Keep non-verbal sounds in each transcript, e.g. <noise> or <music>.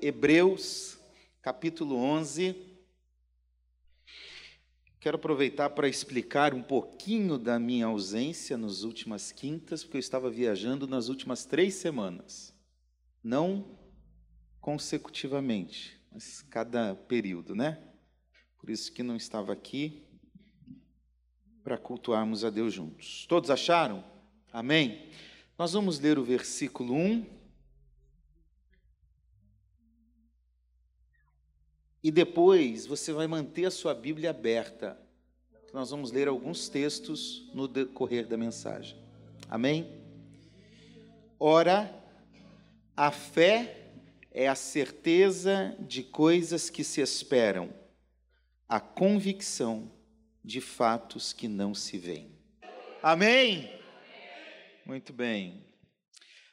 Hebreus, capítulo 11. Quero aproveitar para explicar um pouquinho da minha ausência nas últimas quintas, porque eu estava viajando nas últimas três semanas. Não consecutivamente, mas cada período, né? Por isso que não estava aqui para cultuarmos a Deus juntos. Todos acharam? Amém? Nós vamos ler o versículo 1 E depois você vai manter a sua Bíblia aberta. Nós vamos ler alguns textos no decorrer da mensagem. Amém? Ora, a fé é a certeza de coisas que se esperam, a convicção de fatos que não se veem. Amém? Muito bem.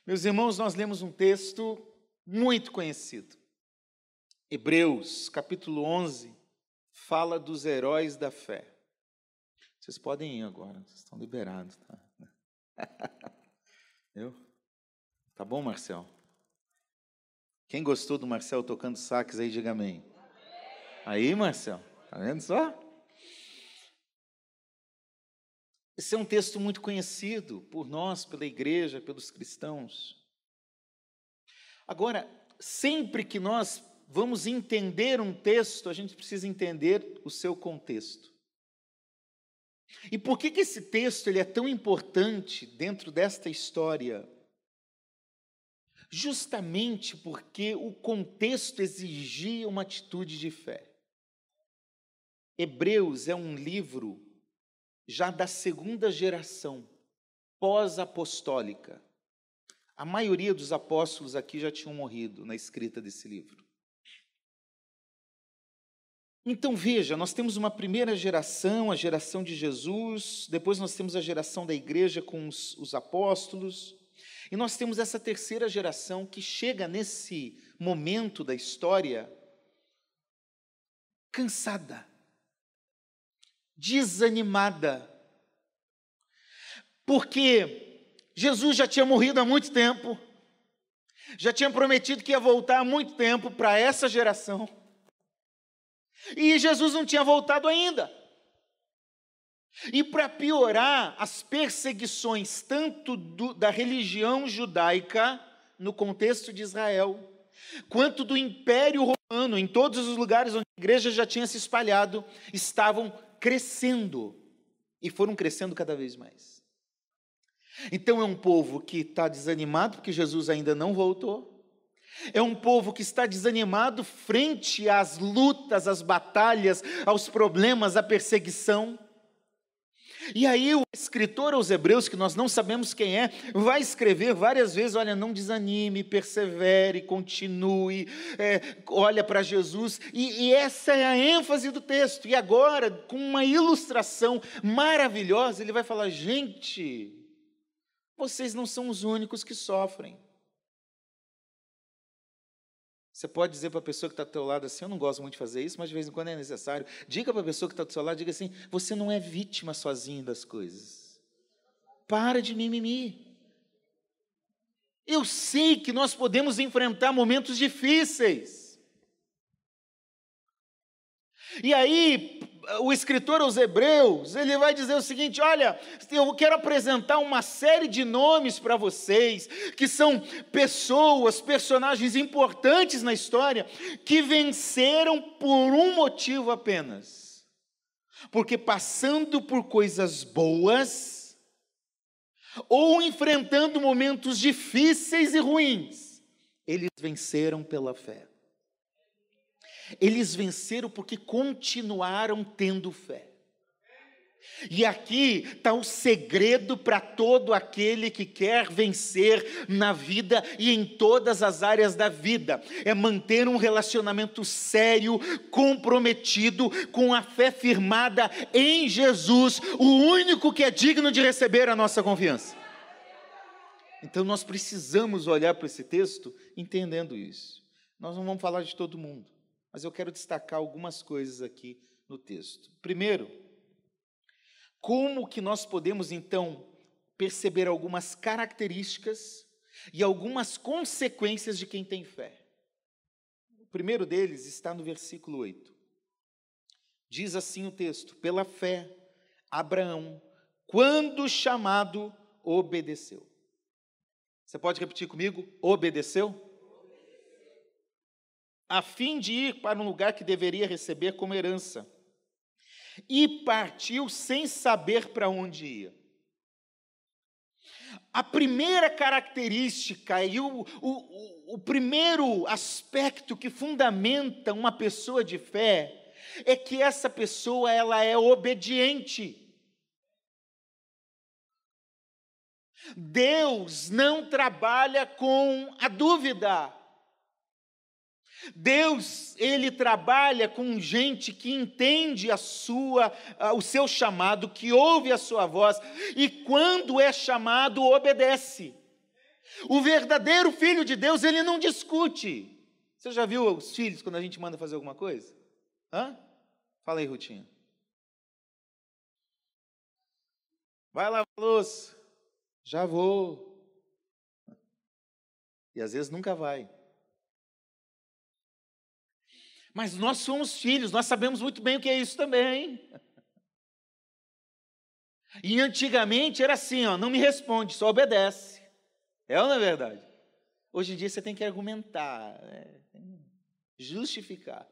Meus irmãos, nós lemos um texto muito conhecido. Hebreus, capítulo 11, fala dos heróis da fé. Vocês podem ir agora, vocês estão liberados, tá? <laughs> Eu? Tá bom, Marcel? Quem gostou do Marcel tocando sax aí, diga amém. Aí, Marcel, tá vendo só? Esse é um texto muito conhecido por nós, pela igreja, pelos cristãos. Agora, sempre que nós vamos entender um texto, a gente precisa entender o seu contexto. E por que, que esse texto ele é tão importante dentro desta história? Justamente porque o contexto exigia uma atitude de fé. Hebreus é um livro já da segunda geração, pós-apostólica. A maioria dos apóstolos aqui já tinham morrido na escrita desse livro. Então veja, nós temos uma primeira geração, a geração de Jesus, depois nós temos a geração da igreja com os, os, apóstolos, e nós temos essa terceira geração que chega nesse momento da história cansada, desanimada, porque Jesus já tinha morrido há muito tempo, já tinha prometido que ia voltar há muito tempo para essa geração. E Jesus não tinha voltado ainda. E para piorar, as perseguições, tanto do, da religião judaica, no contexto de Israel, quanto do Império Romano, em todos os lugares onde a igreja já tinha se espalhado, estavam crescendo. E foram crescendo cada vez mais. Então é um povo que está desanimado porque Jesus ainda não voltou. É um povo que está desanimado frente às lutas, às batalhas, aos problemas, à perseguição. E aí o escritor aos Hebreus, que nós não sabemos quem é, vai escrever várias vezes: olha, não desanime, persevere, continue, é, olha para Jesus. E, e essa é a ênfase do texto. E agora, com uma ilustração maravilhosa, ele vai falar: gente, vocês não são os únicos que sofrem. Você pode dizer para a pessoa que está ao teu lado assim, eu não gosto muito de fazer isso, mas de vez em quando é necessário. Diga para a pessoa que está do seu lado, diga assim, você não é vítima sozinho das coisas. Para de mimimi. Eu sei que nós podemos enfrentar momentos difíceis. E aí, o escritor aos Hebreus, ele vai dizer o seguinte: olha, eu quero apresentar uma série de nomes para vocês, que são pessoas, personagens importantes na história, que venceram por um motivo apenas. Porque passando por coisas boas, ou enfrentando momentos difíceis e ruins, eles venceram pela fé. Eles venceram porque continuaram tendo fé. E aqui está o segredo para todo aquele que quer vencer na vida e em todas as áreas da vida: é manter um relacionamento sério, comprometido, com a fé firmada em Jesus, o único que é digno de receber a nossa confiança. Então nós precisamos olhar para esse texto entendendo isso. Nós não vamos falar de todo mundo mas eu quero destacar algumas coisas aqui no texto. Primeiro, como que nós podemos então perceber algumas características e algumas consequências de quem tem fé? primeiro deles está no versículo 8. Diz assim o texto: Pela fé, Abraão, quando chamado, obedeceu. Você pode repetir comigo? Obedeceu? A fim de ir para um lugar que deveria receber como herança. E partiu sem saber para onde ia. A primeira característica e o, o, o primeiro aspecto que fundamenta uma pessoa de fé é que essa pessoa ela é obediente. Deus não trabalha com a dúvida. Deus, ele trabalha com gente que entende a sua, o seu chamado, que ouve a sua voz e quando é chamado obedece. O verdadeiro filho de Deus, ele não discute. Você já viu os filhos quando a gente manda fazer alguma coisa? Hã? Fala aí, Rutinha. Vai lá, louça. Já vou. E às vezes nunca vai. Mas nós somos filhos, nós sabemos muito bem o que é isso também. E antigamente era assim, ó, não me responde, só obedece. É ou não é verdade? Hoje em dia você tem que argumentar, é, justificar.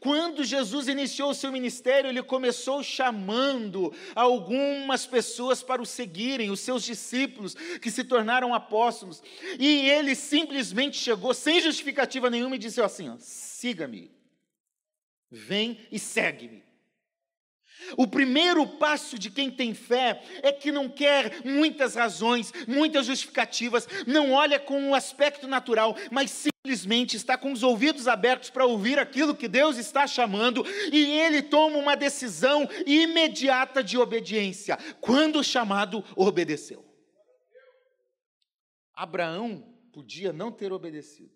Quando Jesus iniciou o seu ministério, ele começou chamando algumas pessoas para o seguirem, os seus discípulos, que se tornaram apóstolos. E ele simplesmente chegou, sem justificativa nenhuma, e disse assim: siga-me, vem e segue-me. O primeiro passo de quem tem fé é que não quer muitas razões, muitas justificativas, não olha com o aspecto natural, mas simplesmente está com os ouvidos abertos para ouvir aquilo que Deus está chamando e ele toma uma decisão imediata de obediência. Quando chamado, obedeceu. Abraão podia não ter obedecido.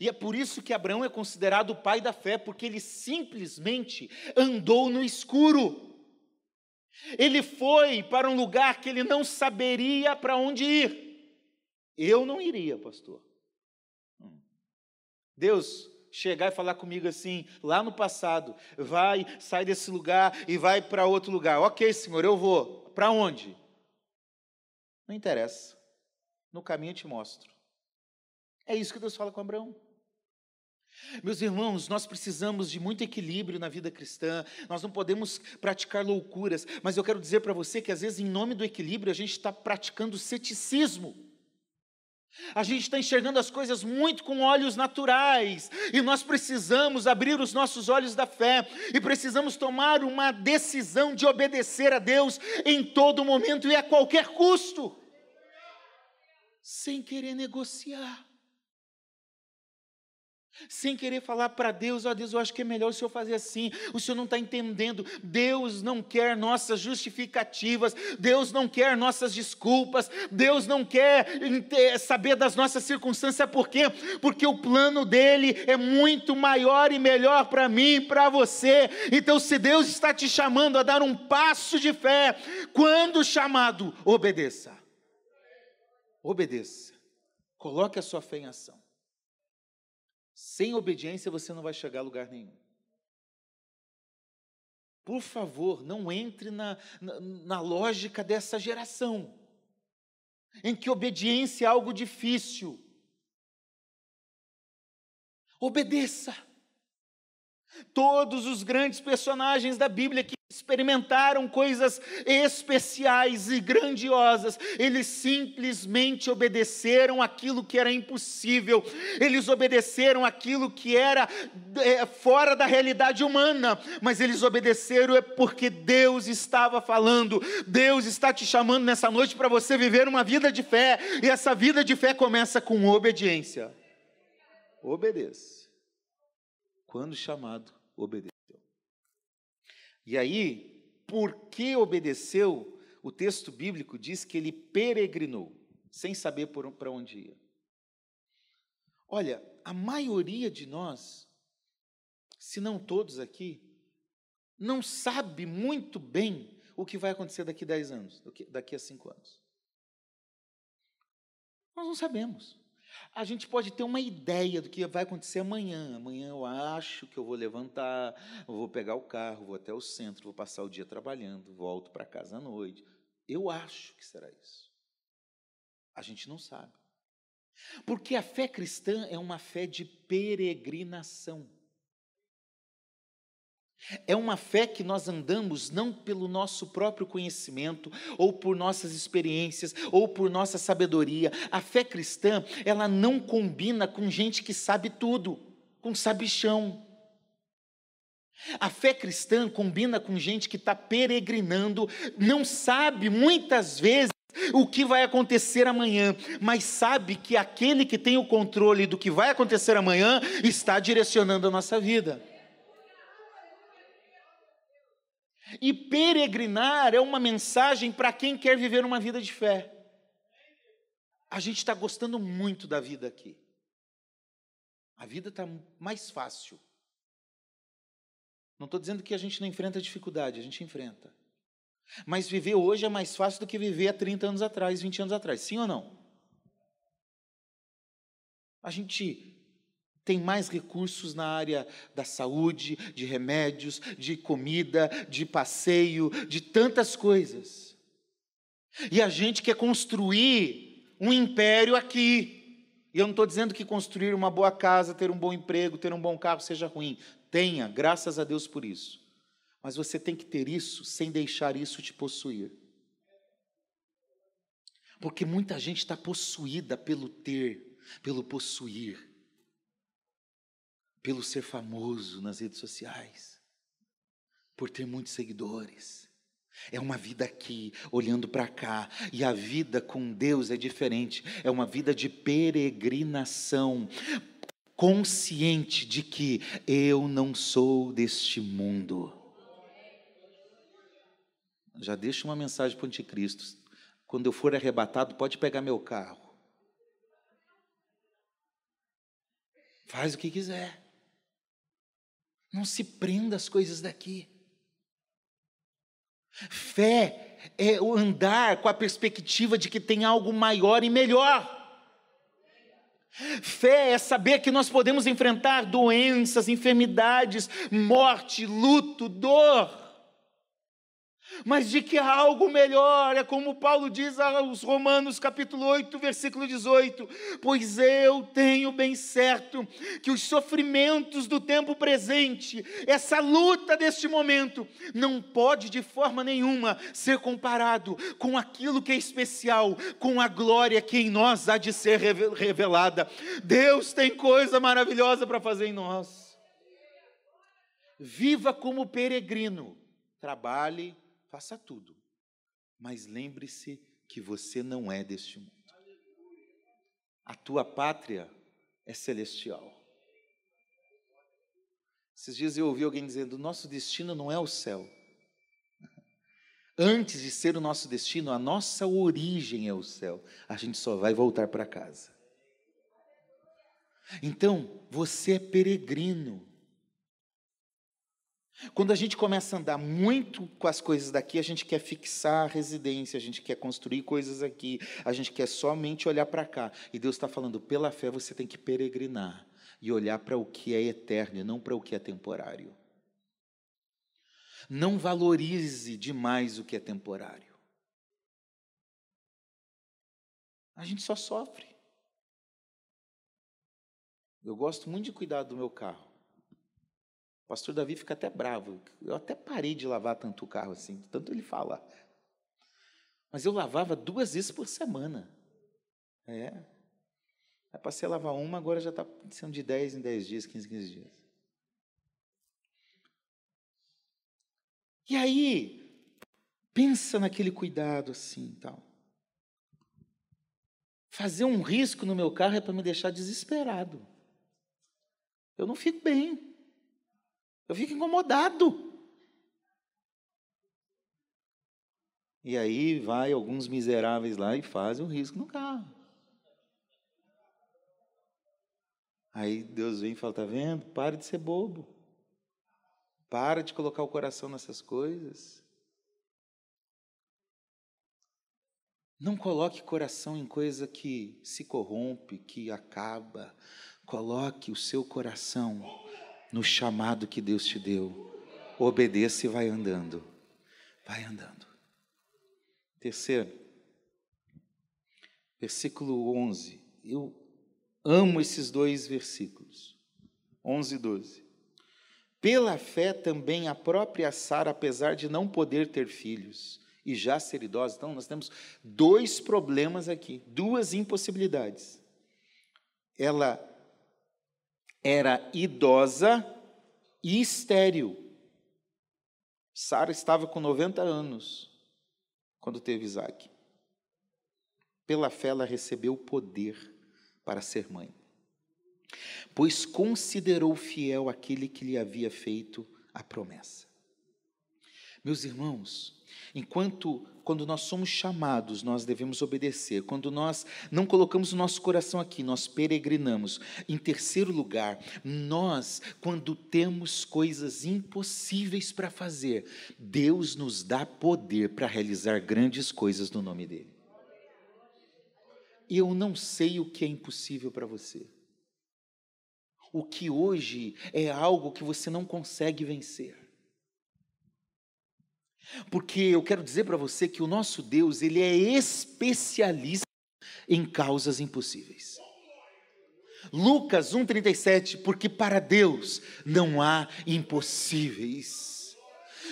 E é por isso que Abraão é considerado o pai da fé, porque ele simplesmente andou no escuro. Ele foi para um lugar que ele não saberia para onde ir. Eu não iria, pastor. Deus chegar e falar comigo assim, lá no passado, vai, sai desse lugar e vai para outro lugar. Ok, Senhor, eu vou. Para onde? Não interessa. No caminho eu te mostro. É isso que Deus fala com Abraão. Meus irmãos, nós precisamos de muito equilíbrio na vida cristã, nós não podemos praticar loucuras, mas eu quero dizer para você que às vezes, em nome do equilíbrio, a gente está praticando ceticismo. A gente está enxergando as coisas muito com olhos naturais, e nós precisamos abrir os nossos olhos da fé, e precisamos tomar uma decisão de obedecer a Deus em todo momento e a qualquer custo, sem querer negociar sem querer falar para Deus, ó oh, Deus, eu acho que é melhor o Senhor fazer assim, o Senhor não está entendendo, Deus não quer nossas justificativas, Deus não quer nossas desculpas, Deus não quer saber das nossas circunstâncias, por quê? Porque o plano dele é muito maior e melhor para mim e para você, então se Deus está te chamando a dar um passo de fé, quando chamado, obedeça, obedeça, coloque a sua fé em ação. Sem obediência você não vai chegar a lugar nenhum. Por favor, não entre na, na, na lógica dessa geração, em que obediência é algo difícil. Obedeça. Todos os grandes personagens da Bíblia que experimentaram coisas especiais e grandiosas, eles simplesmente obedeceram aquilo que era impossível, eles obedeceram aquilo que era é, fora da realidade humana, mas eles obedeceram é porque Deus estava falando, Deus está te chamando nessa noite para você viver uma vida de fé, e essa vida de fé começa com obediência. Obedeça. Quando chamado, obedeça. E aí, porque obedeceu, o texto bíblico diz que ele peregrinou, sem saber para onde ia. Olha, a maioria de nós, se não todos aqui, não sabe muito bem o que vai acontecer daqui a 10 anos, daqui a 5 anos. Nós não sabemos. A gente pode ter uma ideia do que vai acontecer amanhã. Amanhã eu acho que eu vou levantar, vou pegar o carro, vou até o centro, vou passar o dia trabalhando, volto para casa à noite. Eu acho que será isso. A gente não sabe. Porque a fé cristã é uma fé de peregrinação. É uma fé que nós andamos não pelo nosso próprio conhecimento, ou por nossas experiências, ou por nossa sabedoria. A fé cristã, ela não combina com gente que sabe tudo, com sabichão. A fé cristã combina com gente que está peregrinando, não sabe muitas vezes o que vai acontecer amanhã, mas sabe que aquele que tem o controle do que vai acontecer amanhã está direcionando a nossa vida. E peregrinar é uma mensagem para quem quer viver uma vida de fé. A gente está gostando muito da vida aqui. A vida está mais fácil. Não estou dizendo que a gente não enfrenta dificuldade, a gente enfrenta. Mas viver hoje é mais fácil do que viver há 30 anos atrás, 20 anos atrás, sim ou não? A gente tem mais recursos na área da saúde, de remédios, de comida, de passeio, de tantas coisas. E a gente quer construir um império aqui. E eu não estou dizendo que construir uma boa casa, ter um bom emprego, ter um bom carro seja ruim. Tenha, graças a Deus por isso. Mas você tem que ter isso sem deixar isso te possuir. Porque muita gente está possuída pelo ter, pelo possuir pelo ser famoso nas redes sociais, por ter muitos seguidores. É uma vida aqui, olhando para cá, e a vida com Deus é diferente, é uma vida de peregrinação, consciente de que eu não sou deste mundo. Já deixo uma mensagem para o anticristo: quando eu for arrebatado, pode pegar meu carro. Faz o que quiser. Não se prenda às coisas daqui. Fé é andar com a perspectiva de que tem algo maior e melhor. Fé é saber que nós podemos enfrentar doenças, enfermidades, morte, luto, dor mas de que há algo melhor, é como Paulo diz aos Romanos, capítulo 8, versículo 18: Pois eu tenho bem certo que os sofrimentos do tempo presente, essa luta deste momento, não pode de forma nenhuma ser comparado com aquilo que é especial, com a glória que em nós há de ser revelada. Deus tem coisa maravilhosa para fazer em nós. Viva como peregrino, trabalhe, faça tudo, mas lembre-se que você não é deste mundo. A tua pátria é celestial. Esses dias eu ouvi alguém dizendo: nosso destino não é o céu. <laughs> Antes de ser o nosso destino, a nossa origem é o céu. A gente só vai voltar para casa. Então, você é peregrino. Quando a gente começa a andar muito com as coisas daqui, a gente quer fixar a residência, a gente quer construir coisas aqui, a gente quer somente olhar para cá. E Deus está falando, pela fé você tem que peregrinar e olhar para o que é eterno e não para o que é temporário. Não valorize demais o que é temporário. A gente só sofre. Eu gosto muito de cuidar do meu carro. O pastor Davi fica até bravo. Eu até parei de lavar tanto o carro assim, tanto ele fala. Mas eu lavava duas vezes por semana. É. Aí passei a lavar uma, agora já está sendo de 10 em 10 dias, 15 em 15 dias. E aí, pensa naquele cuidado assim tal. Fazer um risco no meu carro é para me deixar desesperado. Eu não fico bem. Eu fico incomodado. E aí vai alguns miseráveis lá e fazem um risco no carro. Aí Deus vem e fala: tá vendo? Pare de ser bobo. Para de colocar o coração nessas coisas. Não coloque coração em coisa que se corrompe, que acaba. Coloque o seu coração no chamado que Deus te deu. Obedeça e vai andando. Vai andando. Terceiro, versículo 11. Eu amo esses dois versículos. 11 e 12. Pela fé também a própria Sara, apesar de não poder ter filhos e já ser idosa, então nós temos dois problemas aqui, duas impossibilidades. Ela era idosa e estéril. Sara estava com 90 anos quando teve Isaac. Pela fé ela recebeu o poder para ser mãe pois considerou fiel aquele que lhe havia feito a promessa. Meus irmãos, enquanto quando nós somos chamados, nós devemos obedecer. Quando nós não colocamos o nosso coração aqui, nós peregrinamos. Em terceiro lugar, nós, quando temos coisas impossíveis para fazer, Deus nos dá poder para realizar grandes coisas no nome dele. Eu não sei o que é impossível para você o que hoje é algo que você não consegue vencer. Porque eu quero dizer para você que o nosso Deus, ele é especialista em causas impossíveis. Lucas 1:37, porque para Deus não há impossíveis.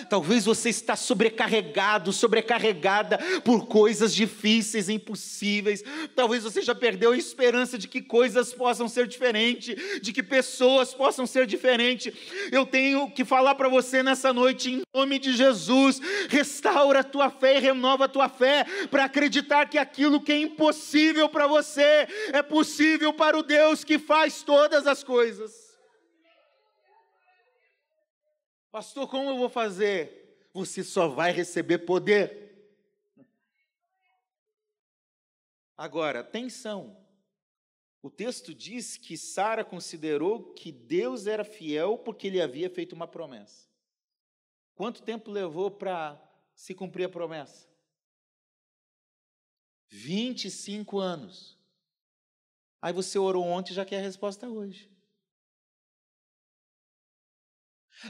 Talvez você está sobrecarregado, sobrecarregada por coisas difíceis, impossíveis. Talvez você já perdeu a esperança de que coisas possam ser diferentes, de que pessoas possam ser diferentes. Eu tenho que falar para você nessa noite, em nome de Jesus, restaura a tua fé e renova a tua fé para acreditar que aquilo que é impossível para você é possível para o Deus que faz todas as coisas. Pastor, como eu vou fazer? Você só vai receber poder. Agora, atenção. O texto diz que Sara considerou que Deus era fiel porque ele havia feito uma promessa. Quanto tempo levou para se cumprir a promessa? 25 anos. Aí você orou ontem e já quer a resposta hoje.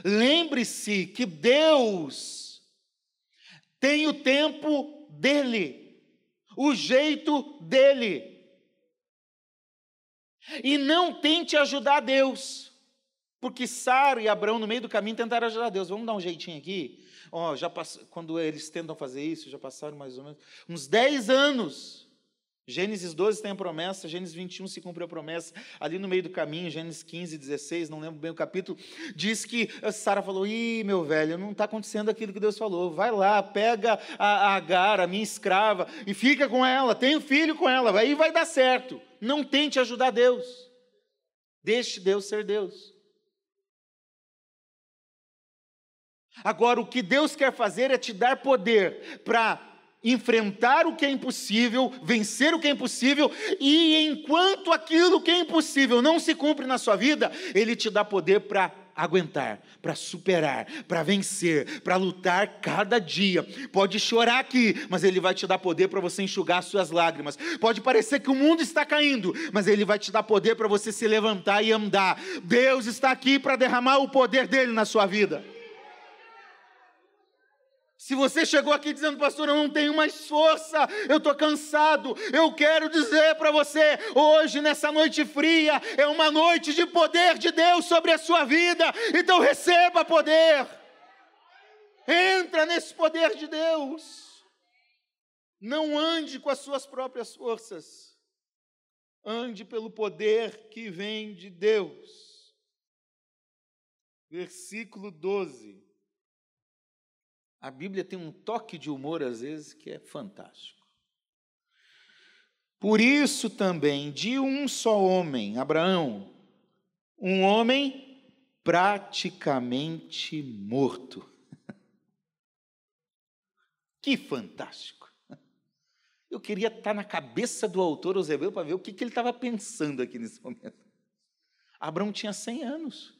Lembre-se que Deus tem o tempo dele, o jeito dele. E não tente ajudar Deus, porque Sara e Abraão no meio do caminho tentaram ajudar Deus. Vamos dar um jeitinho aqui. Ó, já pass... Quando eles tentam fazer isso, já passaram mais ou menos uns 10 anos. Gênesis 12 tem a promessa, Gênesis 21 se cumpre a promessa. Ali no meio do caminho, Gênesis 15, 16, não lembro bem o capítulo, diz que Sara falou: Ih, meu velho, não está acontecendo aquilo que Deus falou. Vai lá, pega a Agar, a minha escrava, e fica com ela, tem um filho com ela, aí vai dar certo. Não tente ajudar Deus. Deixe Deus ser Deus. Agora, o que Deus quer fazer é te dar poder para enfrentar o que é impossível, vencer o que é impossível, e enquanto aquilo que é impossível não se cumpre na sua vida, Ele te dá poder para aguentar, para superar, para vencer, para lutar cada dia. Pode chorar aqui, mas Ele vai te dar poder para você enxugar suas lágrimas. Pode parecer que o mundo está caindo, mas Ele vai te dar poder para você se levantar e andar. Deus está aqui para derramar o poder dele na sua vida. Se você chegou aqui dizendo, pastor, eu não tenho mais força, eu estou cansado, eu quero dizer para você, hoje, nessa noite fria, é uma noite de poder de Deus sobre a sua vida, então receba poder, entra nesse poder de Deus, não ande com as suas próprias forças, ande pelo poder que vem de Deus. Versículo 12. A Bíblia tem um toque de humor, às vezes, que é fantástico. Por isso também, de um só homem, Abraão, um homem praticamente morto. <laughs> Que fantástico! Eu queria estar na cabeça do autor Eusebeu para ver o que, que ele estava pensando aqui nesse momento. Abraão tinha 100 anos.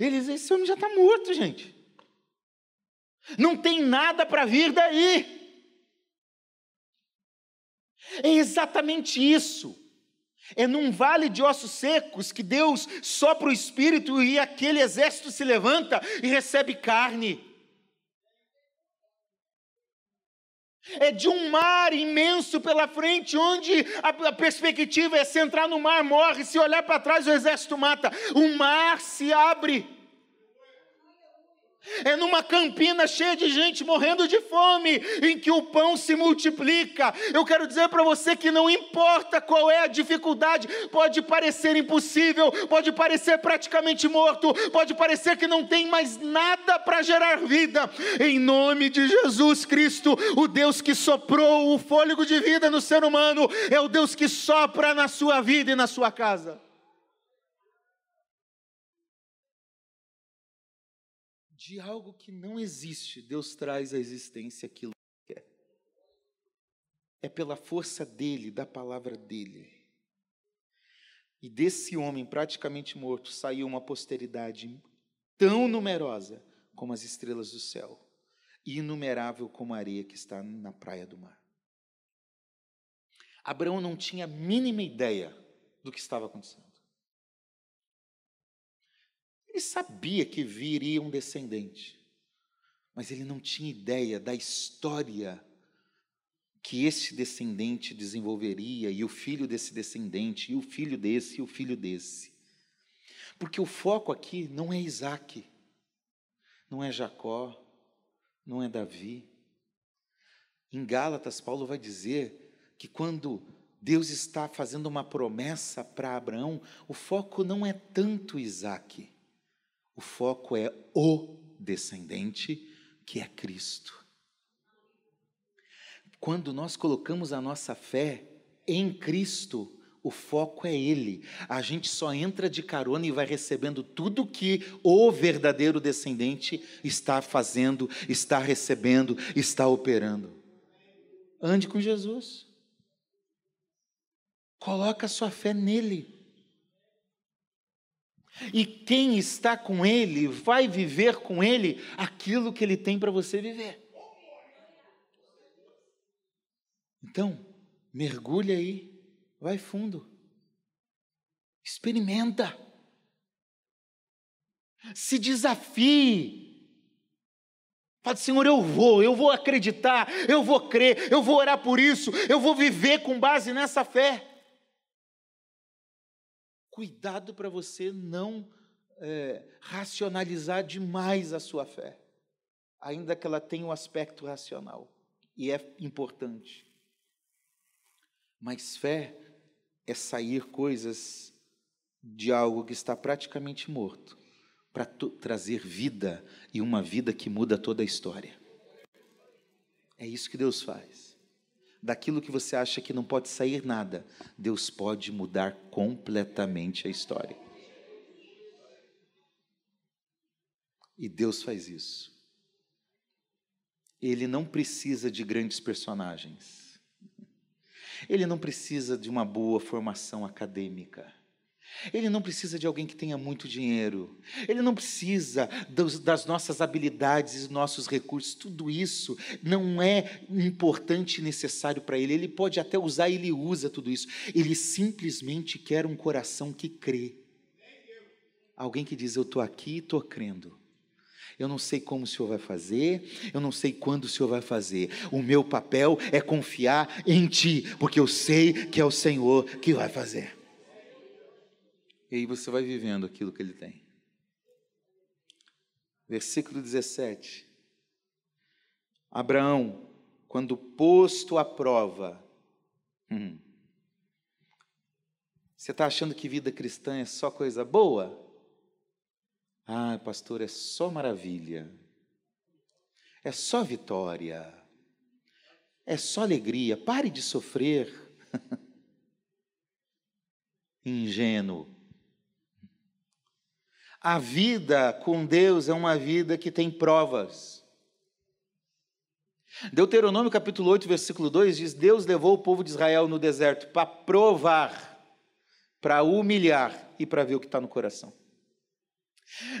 Ele diz: esse homem já está morto, gente. Não tem nada para vir daí. É exatamente isso. É num vale de ossos secos que Deus sopra o espírito e aquele exército se levanta e recebe carne. É de um mar imenso pela frente, onde a, perspectiva é se entrar no mar, morre, se olhar para trás, o exército mata. O mar se abre. É numa campina cheia de gente morrendo de fome, em que o pão se multiplica. Eu quero dizer para você que não importa qual é a dificuldade, pode parecer impossível, pode parecer praticamente morto, pode parecer que não tem mais nada para gerar vida. Em nome de Jesus Cristo, o Deus que soprou o fôlego de vida no ser humano, é o Deus que sopra na sua vida e na sua casa. De algo que não existe, Deus traz à existência aquilo que quer. É pela força dele, da palavra dele. E desse homem praticamente morto saiu uma posteridade tão numerosa como as estrelas do céu, e inumerável como a areia que está na praia do mar. Abraão não tinha a mínima ideia do que estava acontecendo. Ele sabia que viria um descendente, mas ele não tinha ideia da história que esse descendente desenvolveria, e o filho desse descendente, e o filho desse, e o filho desse. Porque o foco aqui não é Isaac, não é Jacó, não é Davi. Em Gálatas, Paulo vai dizer que quando Deus está fazendo uma promessa para Abraão, o foco não é tanto Isaac, o foco é o descendente, que é Cristo. Quando nós colocamos a nossa fé em Cristo, o foco é Ele. A gente só entra de carona e vai recebendo tudo que o verdadeiro descendente está fazendo, está recebendo, está operando. Ande com Jesus. Coloca a sua fé nele. E quem está com Ele vai viver com Ele aquilo que Ele tem para você viver. Então, mergulha aí, vai fundo, experimenta, se desafie. Fala, Senhor, eu vou, eu vou acreditar, eu vou crer, eu vou orar por isso, eu vou viver com base nessa fé. Cuidado para você não é, racionalizar demais a sua fé, ainda que ela tenha um aspecto racional, e é importante. Mas fé é sair coisas de algo que está praticamente morto, para trazer vida e uma vida que muda toda a história. É isso que Deus faz daquilo que você acha que não pode sair nada, Deus pode mudar completamente a história. E Deus faz isso. Ele não precisa de grandes personagens. Ele não precisa de uma boa formação acadêmica. Ele não precisa de alguém que tenha muito dinheiro. Ele não precisa dos, das nossas habilidades e nossos recursos. Tudo isso não é importante e necessário para ele. Ele pode até usar, ele usa tudo isso. Ele simplesmente quer um coração que crê. Alguém que diz: Eu estou aqui e estou crendo. Eu não sei como o Senhor vai fazer, eu não sei quando o Senhor vai fazer. O meu papel é confiar em Ti, porque eu sei que é o Senhor que vai fazer. E aí você vai vivendo aquilo que ele tem. Versículo 17. Abraão, quando posto à prova, hum, você está achando que vida cristã é só coisa boa? Ah, pastor, é só maravilha. É só vitória. É só alegria. Pare de sofrer. <laughs> Ingênuo. A vida com Deus é uma vida que tem provas. Deuteronômio capítulo 8, versículo 2 diz: Deus levou o povo de Israel no deserto para provar, para humilhar e para ver o que está no coração.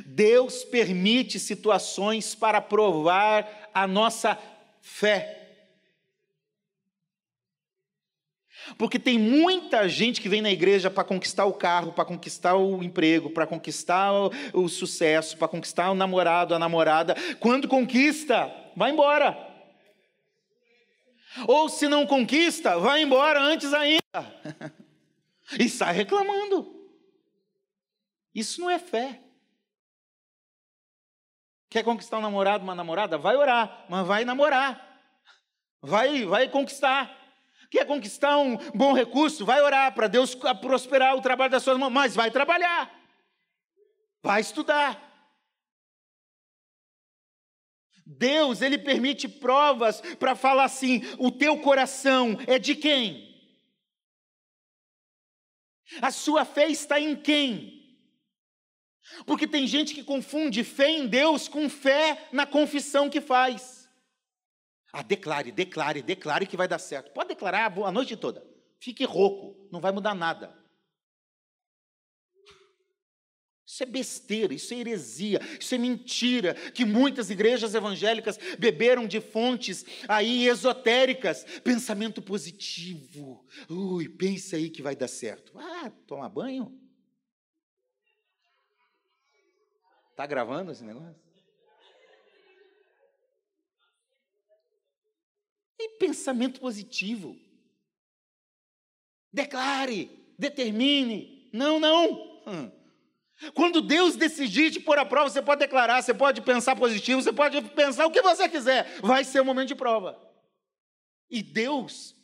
Deus permite situações para provar a nossa fé. Porque tem muita gente que vem na igreja para conquistar o carro, para conquistar o emprego, para conquistar o, o sucesso, para conquistar o namorado, a namorada. Quando conquista, vai embora. Ou se não conquista, vai embora antes ainda. <laughs> e sai reclamando. Isso não é fé. Quer conquistar um namorado, uma namorada? Vai orar, mas vai namorar. Vai, vai conquistar. Quer conquistar um bom recurso? Vai orar para Deus prosperar o trabalho das suas mãos, mas vai trabalhar. Vai estudar. Deus, ele permite provas para falar assim: o teu coração é de quem? A sua fé está em quem? Porque tem gente que confunde fé em Deus com fé na confissão que faz. Ah, declare, declare, declare que vai dar certo. Pode declarar a noite toda. Fique rouco, não vai mudar nada. Isso é besteira, isso é heresia, isso é mentira, que muitas igrejas evangélicas beberam de fontes aí esotéricas, pensamento positivo. Ui, pensa aí que vai dar certo. Ah, tomar banho? Tá gravando esse negócio? E pensamento positivo. Declare, determine. Não, não. Hum. Quando Deus decidir te pôr à prova, você pode declarar, você pode pensar positivo, você pode pensar o que você quiser. Vai ser o um momento de prova. E Deus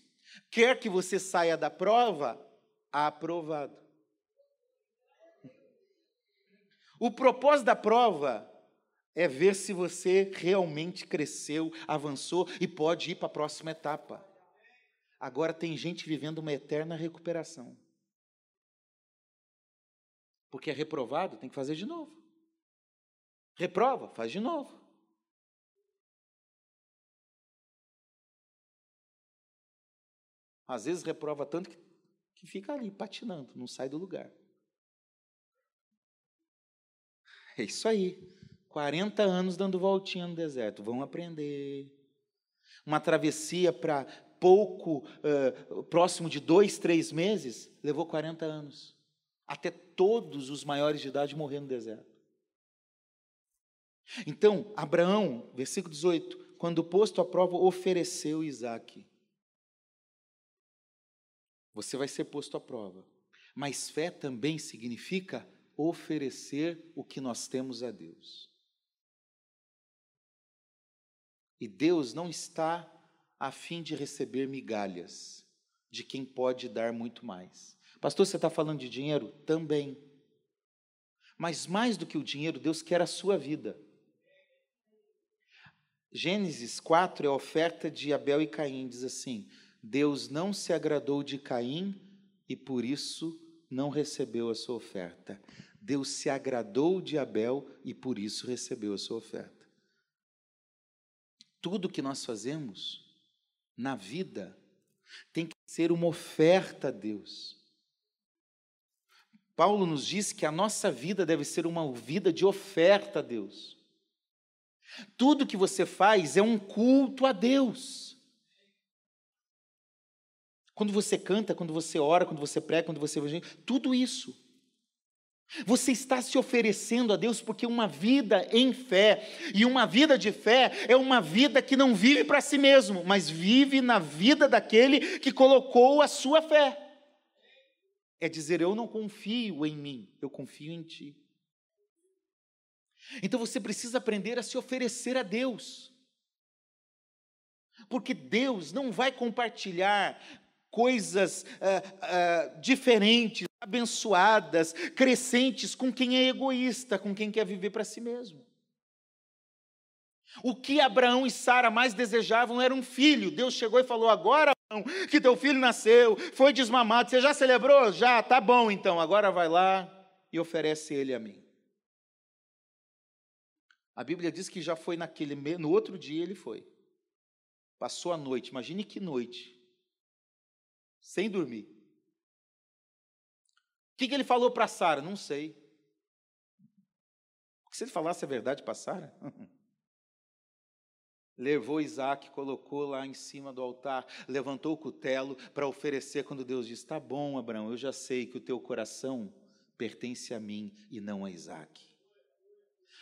quer que você saia da prova aprovado. O propósito da prova é ver se você realmente cresceu, avançou e pode ir para a próxima etapa. Agora tem gente vivendo uma eterna recuperação. Porque é reprovado, tem que fazer de novo. Reprova, faz de novo. Às vezes reprova tanto que, que fica ali patinando, não sai do lugar. É isso aí. 40 anos dando voltinha no deserto. Vão aprender. Uma travessia para pouco, uh, próximo de dois, três meses, levou 40 anos. Até todos os maiores de idade morrer no deserto. Então, Abraão, versículo 18, quando posto à prova, ofereceu Isaac. Você vai ser posto à prova. Mas fé também significa oferecer o que nós temos a Deus. E Deus não está a fim de receber migalhas de quem pode dar muito mais. Pastor, você está falando de dinheiro? Também. Mas mais do que o dinheiro, Deus quer a sua vida. Gênesis 4 é a oferta de Abel e Caim, diz assim: Deus não se agradou de Caim e por isso não recebeu a sua oferta. Deus se agradou de Abel e por isso recebeu a sua oferta. Tudo que nós fazemos na vida tem que ser uma oferta a Deus. Paulo nos diz que a nossa vida deve ser uma vida de oferta a Deus. Tudo que você faz é um culto a Deus. Quando você canta, quando você ora, quando você prega, quando você tudo isso você está se oferecendo a Deus porque uma vida em fé, e uma vida de fé é uma vida que não vive para si mesmo, mas vive na vida daquele que colocou a sua fé. É dizer, eu não confio em mim, eu confio em ti. Então você precisa aprender a se oferecer a Deus. Porque Deus não vai compartilhar coisas uh, uh, diferentes, abençoadas, crescentes com quem é egoísta, com quem quer viver para si mesmo. O que Abraão e Sara mais desejavam era um filho. Deus chegou e falou: Agora, Abraão, que teu filho nasceu, foi desmamado, você já celebrou? Já, tá bom então, agora vai lá e oferece ele a mim. A Bíblia diz que já foi naquele, no outro dia ele foi. Passou a noite, imagine que noite sem dormir. O que, que ele falou para Sara? Não sei. Se ele falasse a verdade para Sara, <laughs> levou Isaac, colocou lá em cima do altar, levantou o cutelo para oferecer quando Deus disse: Tá bom, Abraão, eu já sei que o teu coração pertence a mim e não a Isaac.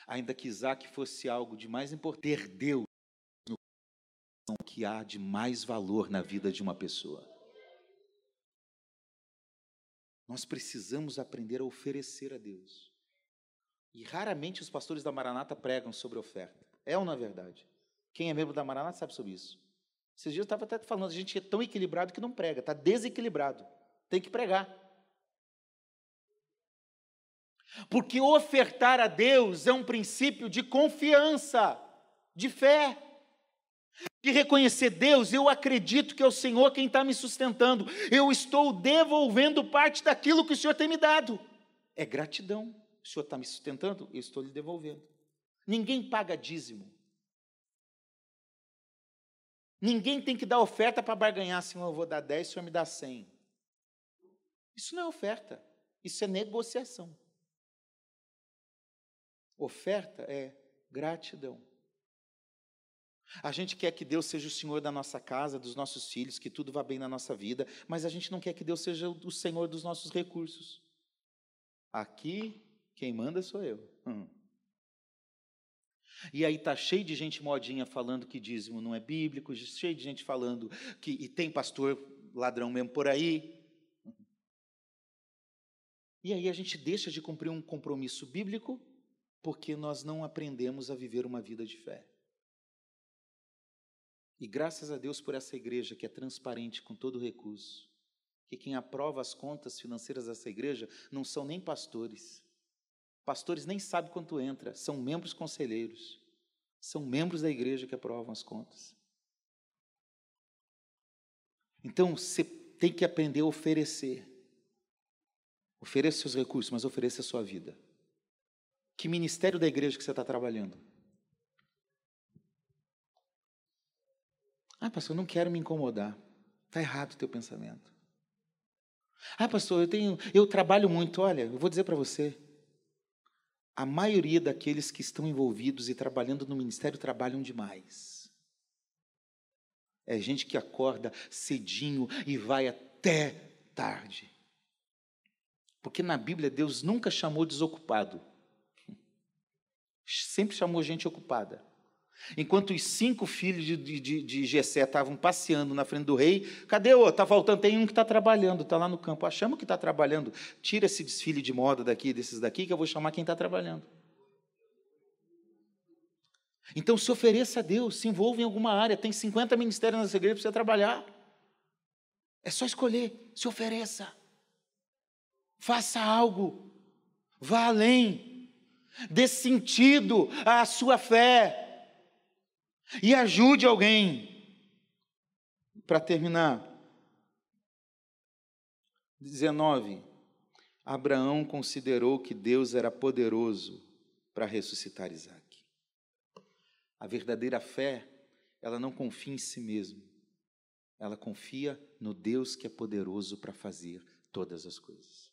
Ainda que Isaac fosse algo de mais importante, ter Deus no coração que há de mais valor na vida de uma pessoa. Nós precisamos aprender a oferecer a Deus. E raramente os pastores da Maranata pregam sobre oferta. É ou não é verdade? Quem é membro da Maranata sabe sobre isso. Esses dias eu estava até falando, a gente é tão equilibrado que não prega, está desequilibrado. Tem que pregar. Porque ofertar a Deus é um princípio de confiança, de fé, de reconhecer Deus, eu acredito que é o Senhor quem está me sustentando, eu estou devolvendo parte daquilo que o Senhor tem me dado. É gratidão. O Senhor está me sustentando, eu estou lhe devolvendo. Ninguém paga dízimo. Ninguém tem que dar oferta para barganhar, Senhor, eu vou dar 10, o Senhor me dá 100. Isso não é oferta, isso é negociação. Oferta é gratidão. A gente quer que Deus seja o Senhor da nossa casa, dos nossos filhos, que tudo vá bem na nossa vida, mas a gente não quer que Deus seja o Senhor dos nossos recursos. Aqui, quem manda sou eu. Hum. E aí tá cheio de gente modinha falando que dízimo não é bíblico, cheio de gente falando que e tem pastor ladrão mesmo por aí. E aí a gente deixa de cumprir um compromisso bíblico porque nós não aprendemos a viver uma vida de fé. E graças a Deus por essa igreja que é transparente com todo recurso, que quem aprova as contas financeiras dessa igreja não são nem pastores, Pastores nem sabem quanto entra, são membros conselheiros. São membros da igreja que aprovam as contas. Então, você tem que aprender a oferecer. Ofereça seus recursos, mas ofereça a sua vida. Que ministério da igreja que você está trabalhando? Ah, pastor, não quero me incomodar. Está errado o teu pensamento. Ah, pastor, eu tenho, eu trabalho muito. Olha, eu vou dizer para você, a maioria daqueles que estão envolvidos e trabalhando no ministério trabalham demais. É gente que acorda cedinho e vai até tarde. Porque na Bíblia Deus nunca chamou desocupado. <laughs> Sempre chamou gente ocupada. Enquanto os cinco filhos de, de, de Gessé estavam passeando na frente do rei, cadê o? Está faltando, tem um que está trabalhando, está lá no campo. Ah, chama que está trabalhando. Tira esse desfile de moda daqui, desses daqui, que eu vou chamar quem está trabalhando. Então se ofereça a Deus, se envolva em alguma área. Tem 50 ministérios nessa igreja para você trabalhar. É só escolher, se ofereça. Faça algo. Vá além. Dê sentido à sua fé. E ajude alguém. Para terminar, 19. Abraão considerou que Deus era poderoso para ressuscitar Isaac. A verdadeira fé, ela não confia em si mesmo. Ela confia no Deus que é poderoso para fazer todas as coisas.